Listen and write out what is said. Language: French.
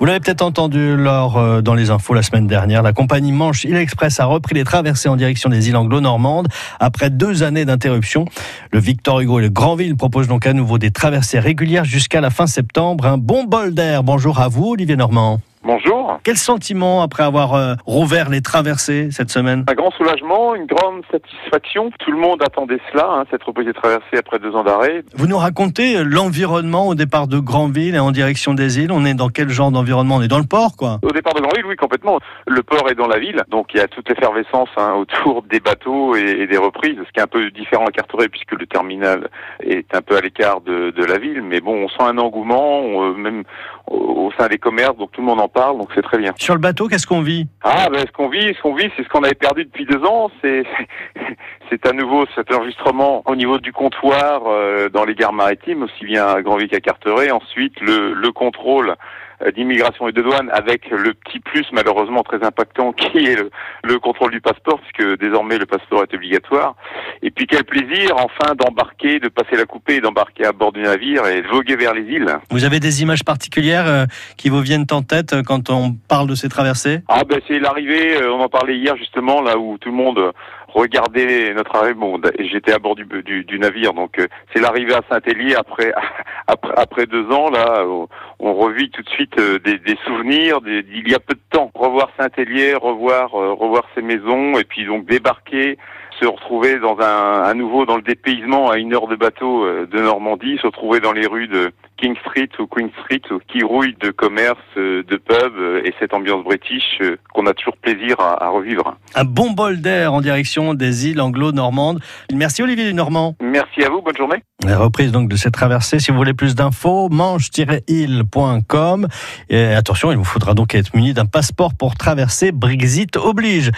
Vous l'avez peut-être entendu lors euh, dans les infos la semaine dernière, la compagnie Manche Île Express a repris les traversées en direction des îles anglo-normandes après deux années d'interruption. Le Victor Hugo et le Grandville proposent donc à nouveau des traversées régulières jusqu'à la fin septembre. Un bon bol d'air. Bonjour à vous, Olivier Normand. Bonjour. Quel sentiment après avoir euh, rouvert les traversées cette semaine? Un grand soulagement, une grande satisfaction. Tout le monde attendait cela, hein, cette reprise des traversées après deux ans d'arrêt. Vous nous racontez euh, l'environnement au départ de Grandville et en direction des îles. On est dans quel genre d'environnement? On est dans le port, quoi Au départ de Grandville, oui, complètement. Le port est dans la ville, donc il y a toute l'effervescence hein, autour des bateaux et, et, des reprises, ce qui est un peu différent à Carteret puisque le terminal est un peu à l'écart de, de, la ville. Mais bon, on sent un engouement, on, même au sein des commerces, donc tout le monde en parle, donc c'est très bien. Sur le bateau, qu'est-ce qu'on vit? Ah, ben ce qu'on vit, ce qu'on vit, c'est ce qu'on avait perdu depuis deux ans. C'est c'est à nouveau cet enregistrement au niveau du comptoir euh, dans les gares maritimes, aussi bien à Grandville qu'à Carteret. Ensuite, le, le contrôle d'immigration et de douane avec le petit plus malheureusement très impactant qui est le, le, contrôle du passeport puisque désormais le passeport est obligatoire. Et puis quel plaisir enfin d'embarquer, de passer la coupée d'embarquer à bord du navire et de voguer vers les îles. Vous avez des images particulières euh, qui vous viennent en tête euh, quand on parle de ces traversées? Ah ben c'est l'arrivée, on en parlait hier justement là où tout le monde regardez notre arrivée. Bon, j'étais à bord du, du, du navire, donc euh, c'est l'arrivée à Saint-Élier après, après après deux ans. Là, on revit tout de suite euh, des, des souvenirs d'il y a peu de temps. Revoir Saint-Élier, revoir euh, revoir ses maisons, et puis donc débarquer se retrouver dans un, à nouveau dans le dépaysement à une heure de bateau de Normandie, se retrouver dans les rues de King Street ou Queen Street qui rouille de commerce, de pub et cette ambiance british qu'on a toujours plaisir à, à, revivre. Un bon bol d'air en direction des îles anglo-normandes. Merci Olivier Normand. Merci à vous, bonne journée. La reprise donc de cette traversée, si vous voulez plus d'infos, manche-île.com. Et attention, il vous faudra donc être muni d'un passeport pour traverser, Brexit oblige.